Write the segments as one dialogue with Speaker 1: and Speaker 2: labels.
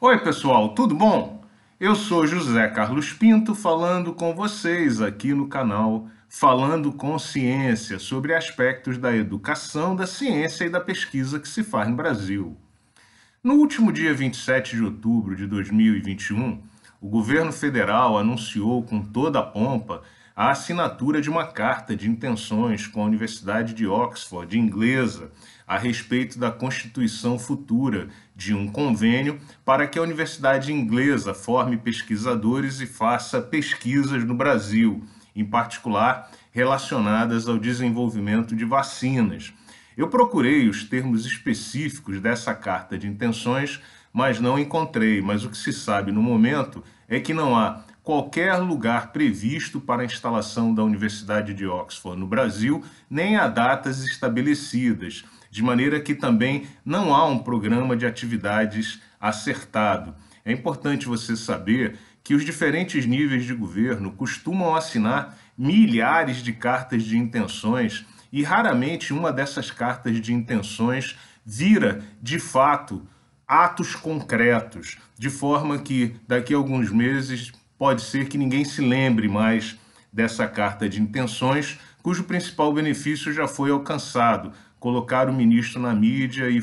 Speaker 1: Oi, pessoal, tudo bom? Eu sou José Carlos Pinto falando com vocês aqui no canal Falando com Ciência sobre aspectos da educação, da ciência e da pesquisa que se faz no Brasil. No último dia 27 de outubro de 2021, o governo federal anunciou com toda a pompa a assinatura de uma carta de intenções com a Universidade de Oxford, inglesa, a respeito da constituição futura de um convênio para que a Universidade Inglesa forme pesquisadores e faça pesquisas no Brasil, em particular relacionadas ao desenvolvimento de vacinas. Eu procurei os termos específicos dessa carta de intenções, mas não encontrei. Mas o que se sabe no momento é que não há qualquer lugar previsto para a instalação da Universidade de Oxford no Brasil, nem há datas estabelecidas de maneira que também não há um programa de atividades acertado. É importante você saber que os diferentes níveis de governo costumam assinar milhares de cartas de intenções e raramente uma dessas cartas de intenções vira, de fato, atos concretos, de forma que daqui a alguns meses pode ser que ninguém se lembre mais dessa carta de intenções, cujo principal benefício já foi alcançado, colocar o ministro na mídia e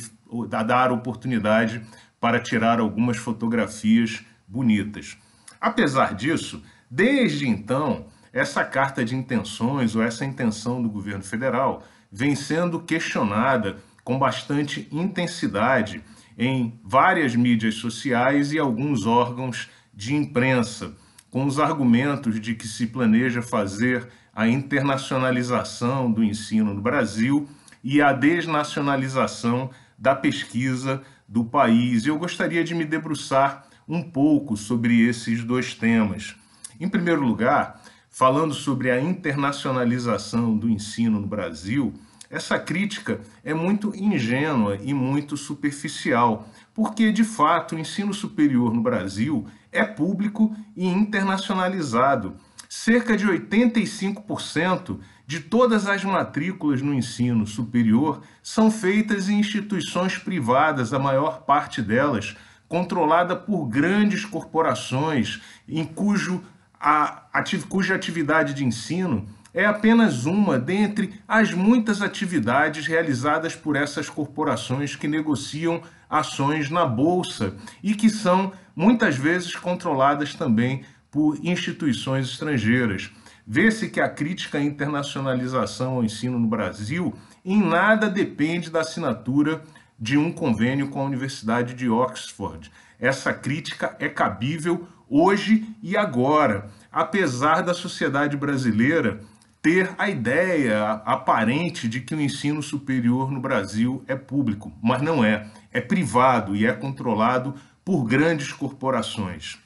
Speaker 1: dar oportunidade para tirar algumas fotografias bonitas. Apesar disso, desde então, essa carta de intenções ou essa intenção do governo federal vem sendo questionada com bastante intensidade em várias mídias sociais e alguns órgãos de imprensa, com os argumentos de que se planeja fazer a internacionalização do ensino no Brasil e a desnacionalização da pesquisa do país. Eu gostaria de me debruçar um pouco sobre esses dois temas. Em primeiro lugar, falando sobre a internacionalização do ensino no Brasil, essa crítica é muito ingênua e muito superficial, porque de fato o ensino superior no Brasil é público e internacionalizado. Cerca de 85% de todas as matrículas no ensino superior são feitas em instituições privadas, a maior parte delas controlada por grandes corporações, em cujo a, cuja atividade de ensino é apenas uma dentre as muitas atividades realizadas por essas corporações que negociam ações na bolsa e que são muitas vezes controladas também por instituições estrangeiras. Vê-se que a crítica à internacionalização ao ensino no Brasil em nada depende da assinatura de um convênio com a Universidade de Oxford. Essa crítica é cabível hoje e agora, apesar da sociedade brasileira ter a ideia aparente de que o ensino superior no Brasil é público, mas não é. É privado e é controlado por grandes corporações.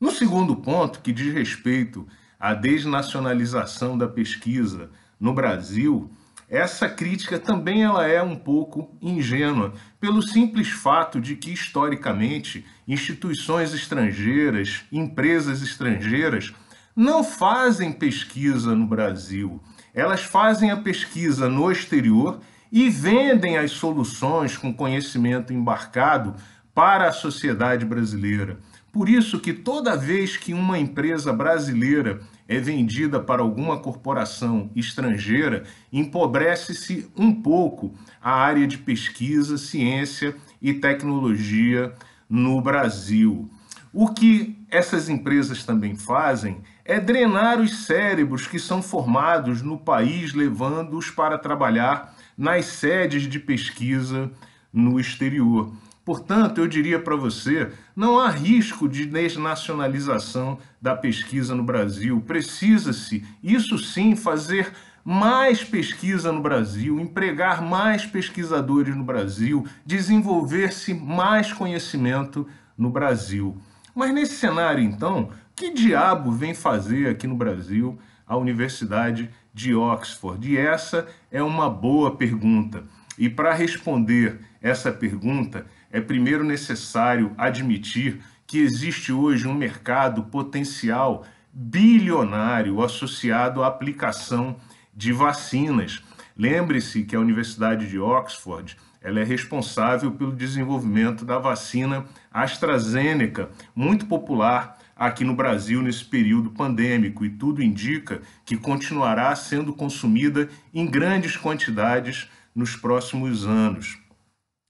Speaker 1: No segundo ponto, que diz respeito a desnacionalização da pesquisa no Brasil, essa crítica também ela é um pouco ingênua, pelo simples fato de que historicamente instituições estrangeiras, empresas estrangeiras não fazem pesquisa no Brasil. Elas fazem a pesquisa no exterior e vendem as soluções com conhecimento embarcado para a sociedade brasileira. Por isso que toda vez que uma empresa brasileira é vendida para alguma corporação estrangeira, empobrece-se um pouco a área de pesquisa, ciência e tecnologia no Brasil. O que essas empresas também fazem é drenar os cérebros que são formados no país, levando-os para trabalhar nas sedes de pesquisa no exterior. Portanto, eu diria para você, não há risco de desnacionalização da pesquisa no Brasil. Precisa-se, isso sim, fazer mais pesquisa no Brasil, empregar mais pesquisadores no Brasil, desenvolver-se mais conhecimento no Brasil. Mas nesse cenário, então, que diabo vem fazer aqui no Brasil a Universidade de Oxford? E essa é uma boa pergunta. E para responder essa pergunta, é primeiro necessário admitir que existe hoje um mercado potencial bilionário associado à aplicação de vacinas. Lembre-se que a Universidade de Oxford ela é responsável pelo desenvolvimento da vacina AstraZeneca, muito popular aqui no Brasil nesse período pandêmico, e tudo indica que continuará sendo consumida em grandes quantidades nos próximos anos.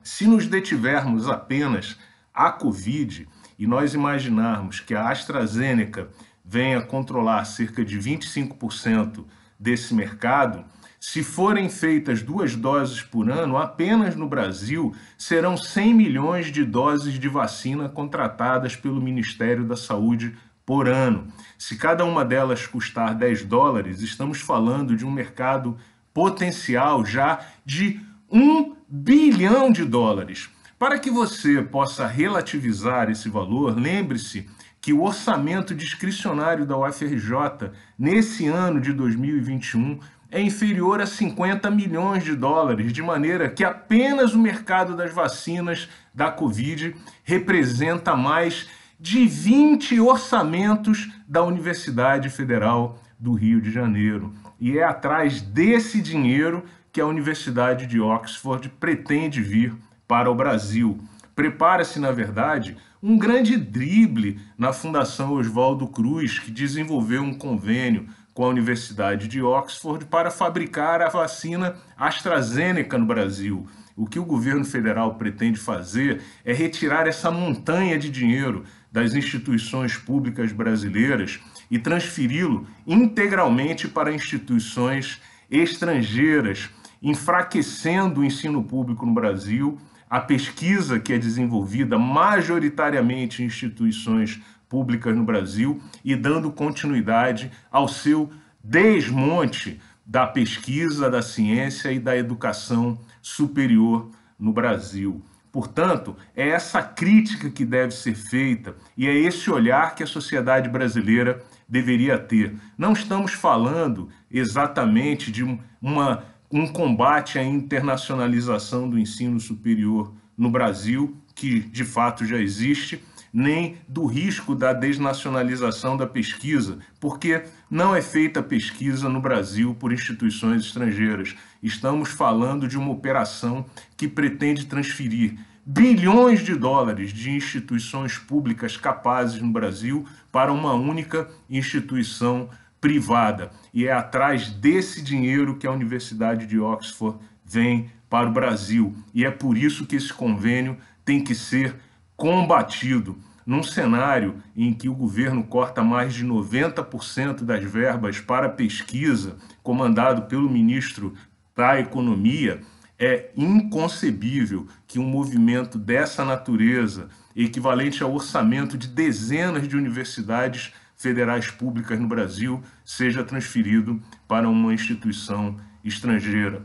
Speaker 1: Se nos detivermos apenas à Covid e nós imaginarmos que a AstraZeneca venha controlar cerca de 25% desse mercado, se forem feitas duas doses por ano, apenas no Brasil serão 100 milhões de doses de vacina contratadas pelo Ministério da Saúde por ano. Se cada uma delas custar 10 dólares, estamos falando de um mercado potencial já de 1 bilhão de dólares. Para que você possa relativizar esse valor, lembre-se que o orçamento discricionário da UFRJ nesse ano de 2021 é inferior a 50 milhões de dólares, de maneira que apenas o mercado das vacinas da Covid representa mais de 20 orçamentos da Universidade Federal do Rio de Janeiro. E é atrás desse dinheiro que a Universidade de Oxford pretende vir para o Brasil. Prepara-se, na verdade, um grande drible na Fundação Oswaldo Cruz, que desenvolveu um convênio com a Universidade de Oxford para fabricar a vacina AstraZeneca no Brasil. O que o governo federal pretende fazer é retirar essa montanha de dinheiro das instituições públicas brasileiras e transferi-lo integralmente para instituições estrangeiras, enfraquecendo o ensino público no Brasil, a pesquisa que é desenvolvida majoritariamente em instituições públicas no Brasil e dando continuidade ao seu desmonte da pesquisa, da ciência e da educação superior no Brasil. Portanto, é essa crítica que deve ser feita e é esse olhar que a sociedade brasileira deveria ter. Não estamos falando exatamente de uma, um combate à internacionalização do ensino superior no Brasil, que de fato já existe, nem do risco da desnacionalização da pesquisa, porque não é feita pesquisa no Brasil por instituições estrangeiras. Estamos falando de uma operação que pretende transferir bilhões de dólares de instituições públicas capazes no Brasil para uma única instituição privada. E é atrás desse dinheiro que a Universidade de Oxford vem para o Brasil. E é por isso que esse convênio tem que ser combatido num cenário em que o governo corta mais de 90% das verbas para pesquisa, comandado pelo ministro da Economia, é inconcebível que um movimento dessa natureza, equivalente ao orçamento de dezenas de universidades federais públicas no Brasil, seja transferido para uma instituição estrangeira.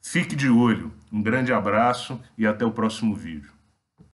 Speaker 1: Fique de olho. Um grande abraço e até o próximo vídeo.